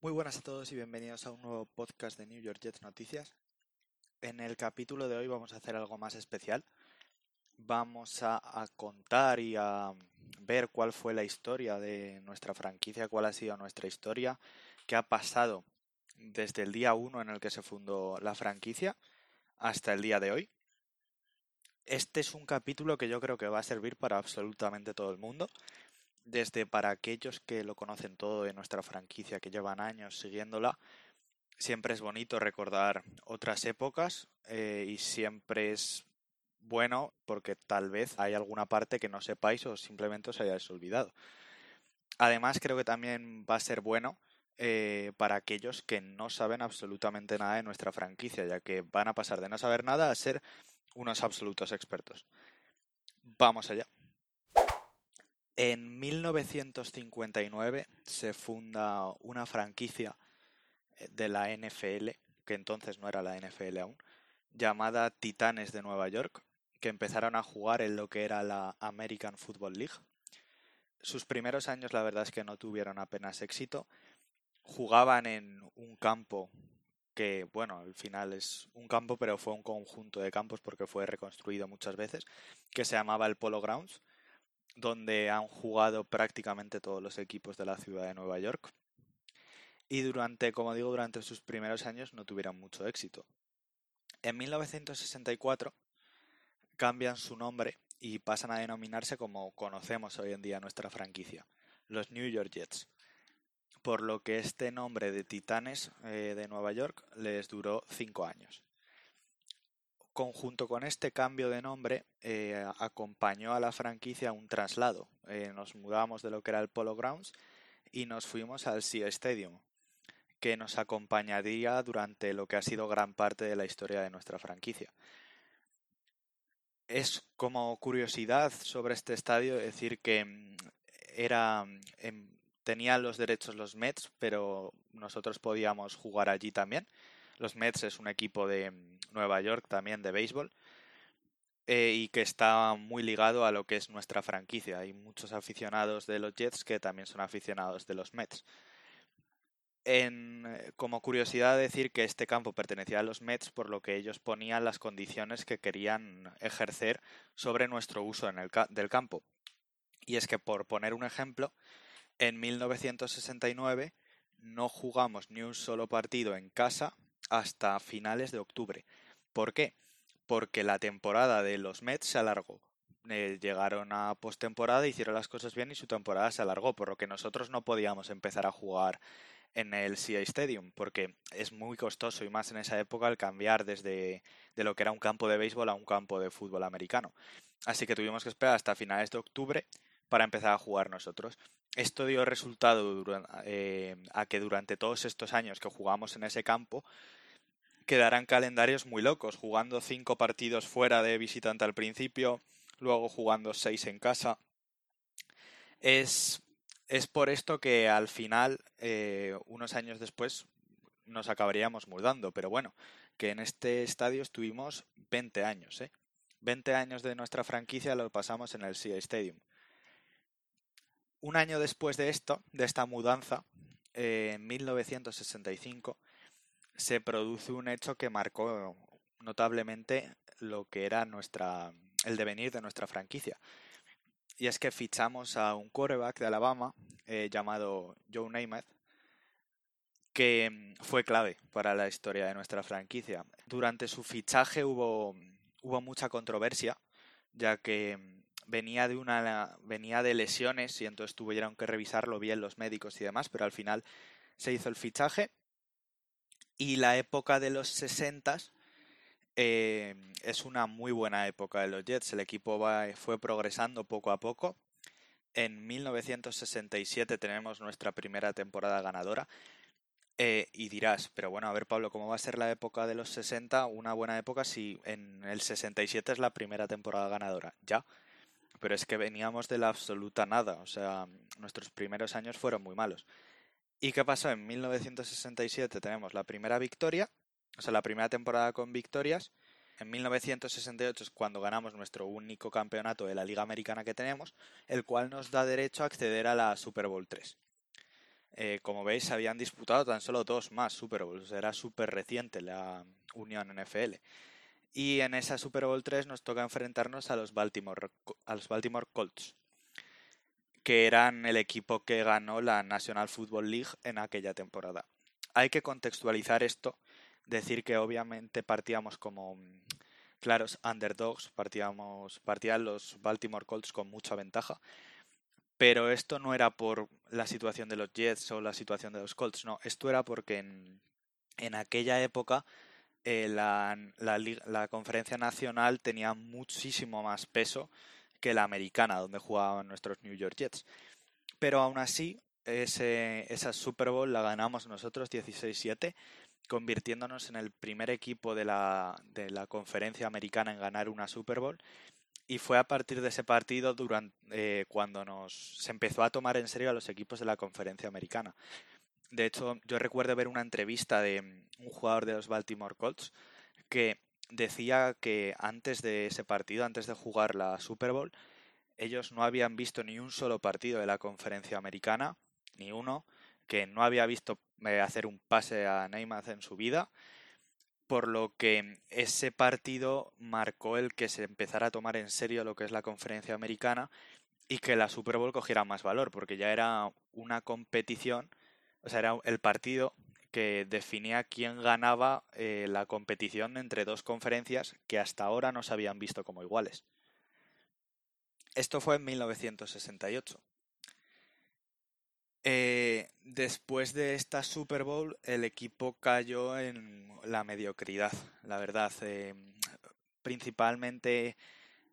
Muy buenas a todos y bienvenidos a un nuevo podcast de New York Jets Noticias. En el capítulo de hoy vamos a hacer algo más especial. Vamos a, a contar y a ver cuál fue la historia de nuestra franquicia, cuál ha sido nuestra historia, qué ha pasado desde el día 1 en el que se fundó la franquicia hasta el día de hoy. Este es un capítulo que yo creo que va a servir para absolutamente todo el mundo, desde para aquellos que lo conocen todo de nuestra franquicia, que llevan años siguiéndola. Siempre es bonito recordar otras épocas eh, y siempre es bueno porque tal vez hay alguna parte que no sepáis o simplemente os hayáis olvidado. Además creo que también va a ser bueno eh, para aquellos que no saben absolutamente nada de nuestra franquicia, ya que van a pasar de no saber nada a ser unos absolutos expertos. Vamos allá. En 1959 se funda una franquicia eh, de la NFL, que entonces no era la NFL aún, llamada Titanes de Nueva York, que empezaron a jugar en lo que era la American Football League. Sus primeros años la verdad es que no tuvieron apenas éxito. Jugaban en un campo que, bueno, al final es un campo, pero fue un conjunto de campos porque fue reconstruido muchas veces, que se llamaba el Polo Grounds, donde han jugado prácticamente todos los equipos de la ciudad de Nueva York. Y durante, como digo, durante sus primeros años no tuvieron mucho éxito. En 1964 cambian su nombre y pasan a denominarse como conocemos hoy en día nuestra franquicia, los New York Jets por lo que este nombre de Titanes eh, de Nueva York les duró cinco años. Conjunto con este cambio de nombre, eh, acompañó a la franquicia un traslado. Eh, nos mudamos de lo que era el Polo Grounds y nos fuimos al Sea Stadium, que nos acompañaría durante lo que ha sido gran parte de la historia de nuestra franquicia. Es como curiosidad sobre este estadio decir que mm, era en tenían los derechos los Mets, pero nosotros podíamos jugar allí también. Los Mets es un equipo de mm, Nueva York también de béisbol eh, y que está muy ligado a lo que es nuestra franquicia. Hay muchos aficionados de los Jets que también son aficionados de los Mets. Eh, como curiosidad decir que este campo pertenecía a los Mets por lo que ellos ponían las condiciones que querían ejercer sobre nuestro uso en el del campo. Y es que por poner un ejemplo, en 1969 no jugamos ni un solo partido en casa hasta finales de octubre. ¿Por qué? Porque la temporada de los Mets se alargó. Eh, llegaron a postemporada, hicieron las cosas bien y su temporada se alargó, por lo que nosotros no podíamos empezar a jugar en el CA Stadium, porque es muy costoso y más en esa época el cambiar desde de lo que era un campo de béisbol a un campo de fútbol americano. Así que tuvimos que esperar hasta finales de octubre para empezar a jugar nosotros. Esto dio resultado eh, a que durante todos estos años que jugamos en ese campo quedaran calendarios muy locos, jugando cinco partidos fuera de visitante al principio, luego jugando seis en casa. Es, es por esto que al final, eh, unos años después, nos acabaríamos mudando, pero bueno, que en este estadio estuvimos 20 años, ¿eh? 20 años de nuestra franquicia lo pasamos en el SEA Stadium. Un año después de esto, de esta mudanza, eh, en 1965, se produce un hecho que marcó notablemente lo que era nuestra, el devenir de nuestra franquicia. Y es que fichamos a un quarterback de Alabama eh, llamado Joe Namath, que mm, fue clave para la historia de nuestra franquicia. Durante su fichaje hubo, hubo mucha controversia, ya que mm, venía de una venía de lesiones y entonces tuvieron que revisarlo bien los médicos y demás, pero al final se hizo el fichaje y la época de los 60 eh, es una muy buena época de los Jets. El equipo va, fue progresando poco a poco. En 1967 tenemos nuestra primera temporada ganadora. Eh, y dirás, pero bueno, a ver Pablo, ¿cómo va a ser la época de los 60? Una buena época si en el 67 es la primera temporada ganadora. Ya, pero es que veníamos de la absoluta nada, o sea, nuestros primeros años fueron muy malos. ¿Y qué pasó? En 1967 tenemos la primera victoria, o sea, la primera temporada con victorias. En 1968 es cuando ganamos nuestro único campeonato de la Liga Americana que tenemos, el cual nos da derecho a acceder a la Super Bowl 3. Eh, como veis, se habían disputado tan solo dos más Super Bowls. Era súper reciente la unión NFL. Y en esa Super Bowl 3 nos toca enfrentarnos a los Baltimore, a los Baltimore Colts, que eran el equipo que ganó la National Football League en aquella temporada. Hay que contextualizar esto, decir que obviamente partíamos como claros underdogs, partíamos, partían los Baltimore Colts con mucha ventaja, pero esto no era por la situación de los Jets o la situación de los Colts, no, esto era porque en, aquella época eh, la, la, conferencia nacional tenía muchísimo más peso que la americana, donde jugaban nuestros New York Jets. Pero aún así, ese, esa Super Bowl la ganamos nosotros 16-7, convirtiéndonos en el primer equipo de la, de la conferencia americana en ganar una Super Bowl y fue a partir de ese partido durante, eh, cuando nos, se empezó a tomar en serio a los equipos de la conferencia americana. De hecho, yo recuerdo ver una entrevista de un jugador de los Baltimore Colts que decía que antes de ese partido, antes de jugar la Super Bowl, ellos no habían visto ni un solo partido de la conferencia americana, ni uno, que no había visto eh, hacer un pase a Neymar en su vida por lo que ese partido marcó el que se empezara a tomar en serio lo que es la conferencia americana y que la Super Bowl cogiera más valor, porque ya era una competición, o sea, era el partido que definía quién ganaba eh, la competición entre dos conferencias que hasta ahora no se habían visto como iguales. Esto fue en 1968. Eh, después de esta Super Bowl, el equipo cayó en la mediocridad, la verdad. Eh, principalmente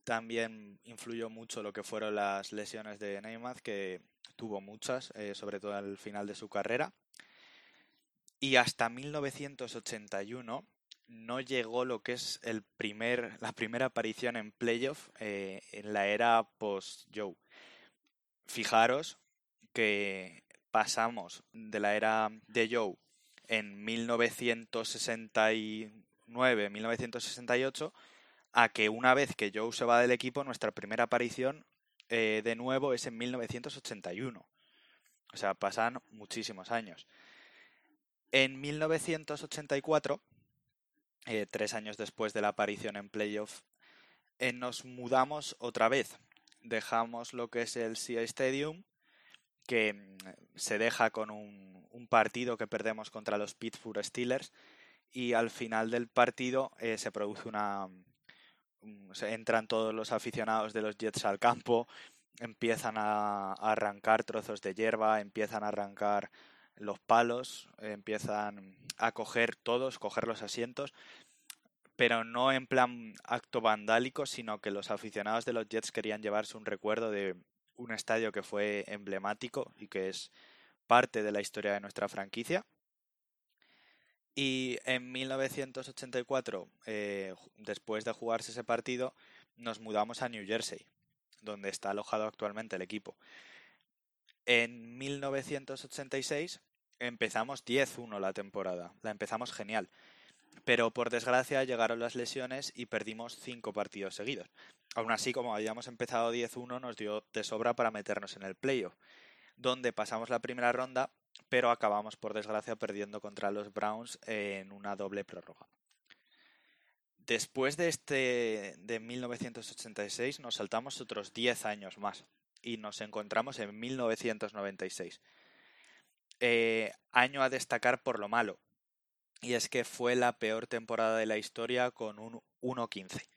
también influyó mucho lo que fueron las lesiones de Neymar, que tuvo muchas, sobre todo al final de su carrera. Y hasta 1981 no llegó lo que es el primer, la primera aparición en playoff en la era post-Joe. Fijaros que pasamos de la era de Joe en 1969-1968 a que una vez que Joe se va del equipo, nuestra primera aparición eh, de nuevo es en 1981. O sea, pasan muchísimos años. En 1984, eh, tres años después de la aparición en playoff, eh, nos mudamos otra vez. Dejamos lo que es el CI Stadium que mm, se deja con un, partido que perdemos contra los Pittsburgh Steelers y al final del partido eh, se produce una... Mm, entran todos los aficionados de los Jets al campo, empiezan a, arrancar trozos de hierba, empiezan a arrancar los palos, empiezan a coger todos, coger los asientos, pero no en plan acto vandálico, sino que los aficionados de los Jets querían llevarse un recuerdo de un estadio que fue emblemático y que es parte de la historia de nuestra franquicia. Y en 1984, eh, después de jugarse ese partido, nos mudamos a New Jersey, donde está alojado actualmente el equipo. En 1986 empezamos 10-1 la temporada, la empezamos genial, pero por desgracia llegaron las lesiones y perdimos 5 partidos seguidos. Aún así, como habíamos empezado 10-1, nos dio de sobra para meternos en el playoff, donde pasamos la primera ronda, pero acabamos por desgracia perdiendo contra los Browns en una doble prórroga. Después de este de 1986 nos saltamos otros 10 años más y nos encontramos en 1996. Eh, año a destacar por lo malo, y es que fue la peor temporada de la historia con un 1-15.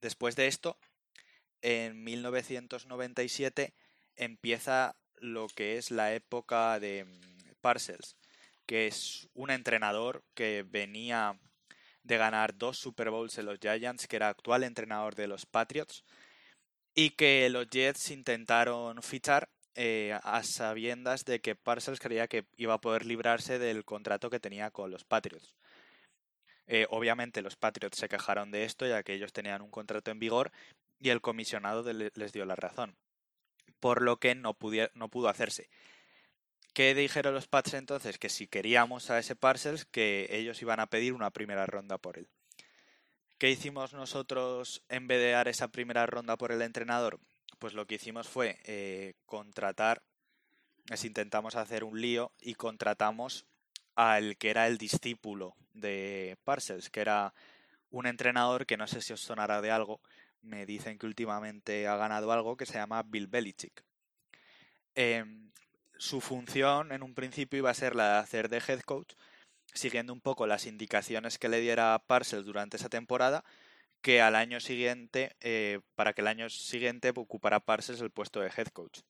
Después de esto, en 1997 empieza lo que es la época de mm, Parcells, que es un entrenador que venía de ganar dos Super Bowls en los Giants, que era actual entrenador de los Patriots, y que los Jets intentaron fichar eh, a sabiendas de que Parcells creía que iba a poder librarse del contrato que tenía con los Patriots. Eh, obviamente los Patriots se quejaron de esto ya que ellos tenían un contrato en vigor y el comisionado les dio la razón, por lo que no, no pudo hacerse. ¿Qué dijeron los Pats entonces? Que si queríamos a ese Parcells, que ellos iban a pedir una primera ronda por él. ¿Qué hicimos nosotros en vez de dar esa primera ronda por el entrenador? Pues lo que hicimos fue eh, contratar, es intentamos hacer un lío y contratamos al que era el discípulo de Parcells, que era un entrenador que no sé si os sonará de algo, me dicen que últimamente ha ganado algo que se llama Bill Belichick. Em, su función en un principio iba a ser la de hacer de head coach, siguiendo un poco las indicaciones que le diera Parcells durante esa temporada, que al año siguiente, eh, para que el año siguiente ocupara Parcells el puesto de head coach.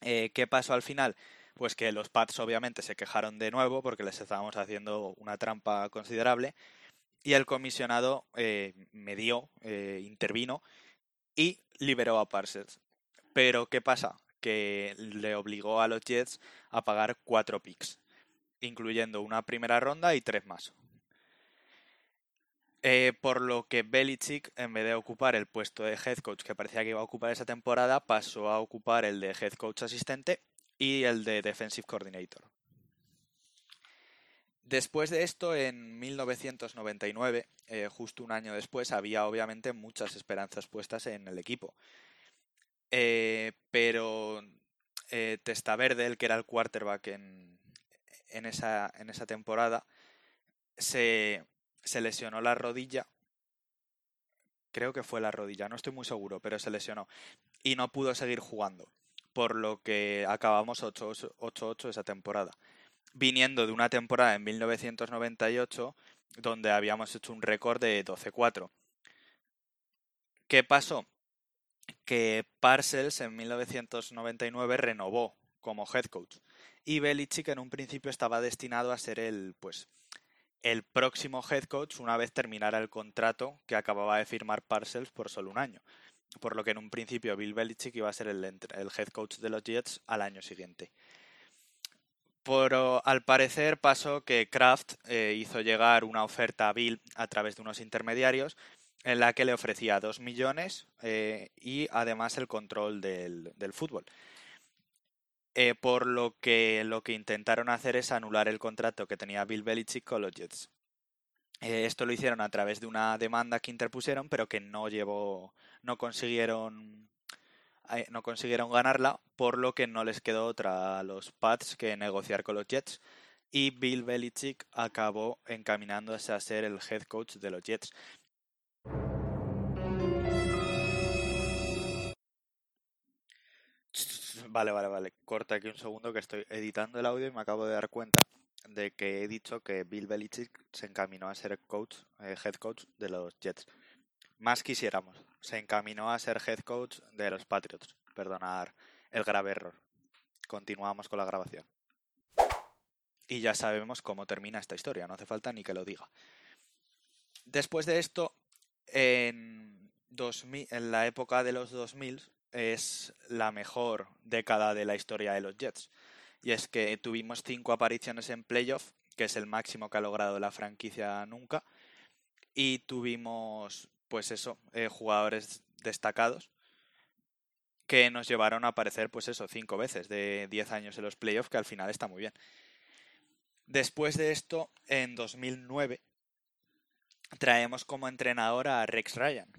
Eh, ¿Qué pasó al final? Pues que los Pats obviamente se quejaron de nuevo porque les estábamos haciendo una trampa considerable y el comisionado eh, me dio, eh, intervino y liberó a Parsons. Pero ¿qué pasa? Que le obligó a los Jets a pagar cuatro picks, incluyendo una primera ronda y tres más. Eh, por lo que Belichick, en vez de ocupar el puesto de head coach que parecía que iba a ocupar esa temporada, pasó a ocupar el de head coach asistente y el de defensive coordinator. Después de esto, en 1999, eh, justo un año después, había obviamente muchas esperanzas puestas en el equipo. Eh, pero Testaverde, el que era el quarterback en, en, esa, en esa temporada, se, se lesionó la rodilla. Creo que fue la rodilla, no estoy muy seguro, pero se lesionó. Y no pudo seguir jugando. Por lo que acabamos 8-8 esa temporada viniendo de una temporada en 1998 donde habíamos hecho un récord de 12-4. ¿Qué pasó? Que Parcells en 1999 renovó como head coach y Belichick en un principio estaba destinado a ser el pues el próximo head coach una vez terminara el contrato que acababa de firmar Parcells por solo un año. Por lo que en un principio Bill Belichick iba a ser el, head coach de los Jets al año siguiente. Pero al parecer pasó que Kraft eh, hizo llegar una oferta a Bill a través de unos intermediarios en la que le ofrecía 2 millones eh, y además el control del, fútbol. Eh, por lo que lo que intentaron hacer es anular el contrato que tenía Bill Belichick con los Jets. esto lo hicieron a través de una demanda que interpusieron, pero que no llevó, no consiguieron no consiguieron ganarla, por lo que no les quedó otra a los Pats que negociar con los Jets. Y Bill Belichick acabó encaminándose a ser el head coach de los Jets. Vale, vale, vale. Corta aquí un segundo que estoy editando el audio y me acabo de dar cuenta de que he dicho que Bill Belichick se encaminó a ser coach, eh, head coach de los Jets. Más quisiéramos. Se encaminó a ser head coach de los Patriots. Perdonar el grave error. Continuamos con la grabación. Y ya sabemos cómo termina esta historia, no hace falta ni que lo diga. Después de esto, en, 2000, en la época de los 2000 es la mejor década de la historia de los Jets. Y es que tuvimos cinco apariciones en playoff, que es el máximo que ha logrado la franquicia nunca. Y tuvimos pues eso, eh, jugadores destacados que nos llevaron a aparecer, pues eso, cinco veces de 10 años en los playoffs, que al final está muy bien. Después de esto, en 2009, traemos como entrenador a Rex Ryan,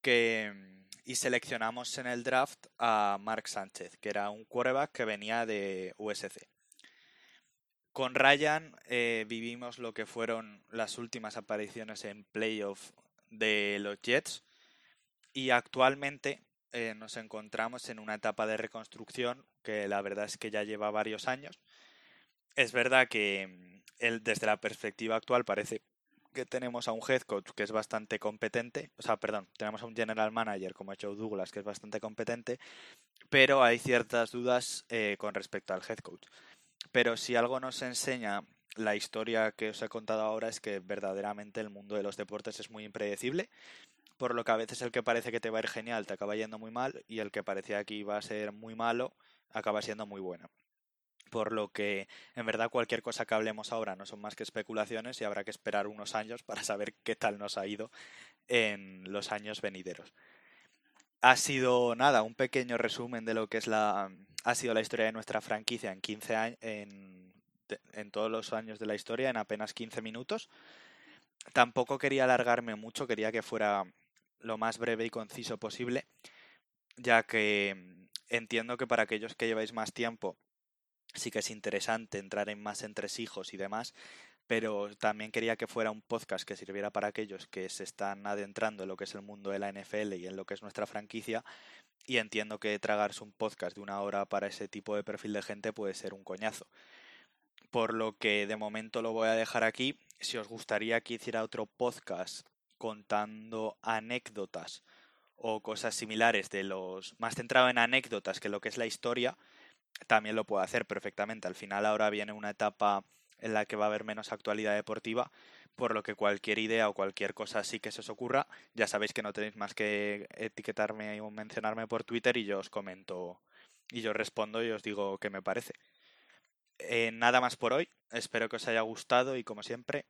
que, y seleccionamos en el draft a Mark Sánchez, que era un quarterback que venía de USC. Con Ryan eh, vivimos lo que fueron las últimas apariciones en playoff de los Jets y actualmente eh, nos encontramos en una etapa de reconstrucción que la verdad es que ya lleva varios años. Es verdad que mm, desde la perspectiva actual parece que tenemos a un head coach que es bastante competente, o sea, perdón, tenemos a un general manager como ha Joe Douglas que es bastante competente, pero hay ciertas dudas eh, con respecto al head coach. Pero si algo nos enseña la historia que os he contado ahora es que verdaderamente el mundo de los deportes es muy impredecible, por lo que a veces el que parece que te va a ir genial te acaba yendo muy mal y el que parecía que iba a ser muy malo acaba siendo muy bueno. Por lo que en verdad cualquier cosa que hablemos ahora no son más que especulaciones y habrá que esperar unos años para saber qué tal nos ha ido en los años venideros. Ha sido nada, un pequeño resumen de lo que es la ha sido la historia de nuestra franquicia en 15 años en en todos los años de la historia en apenas 15 minutos. Tampoco quería alargarme mucho, quería que fuera lo más breve y conciso posible, ya que entiendo que para aquellos que lleváis más tiempo sí que es interesante entrar en más entresijos y demás, pero también quería que fuera un podcast que sirviera para aquellos que se están adentrando en lo que es el mundo de la NFL y en lo que es nuestra franquicia. Y entiendo que tragarse un podcast de una hora para ese tipo de perfil de gente puede ser un coñazo. Por lo que de momento lo voy a dejar aquí. Si os gustaría que hiciera otro podcast contando anécdotas o cosas similares de los más centrado en anécdotas que lo que es la historia, también lo puedo hacer perfectamente. Al final ahora viene una etapa en la que va a haber menos actualidad deportiva, por lo que cualquier idea o cualquier cosa así que se os ocurra, ya sabéis que no tenéis más que etiquetarme o mencionarme por Twitter y yo os comento y yo respondo y os digo qué me parece. Eh, nada más por hoy, espero que os haya gustado y como siempre,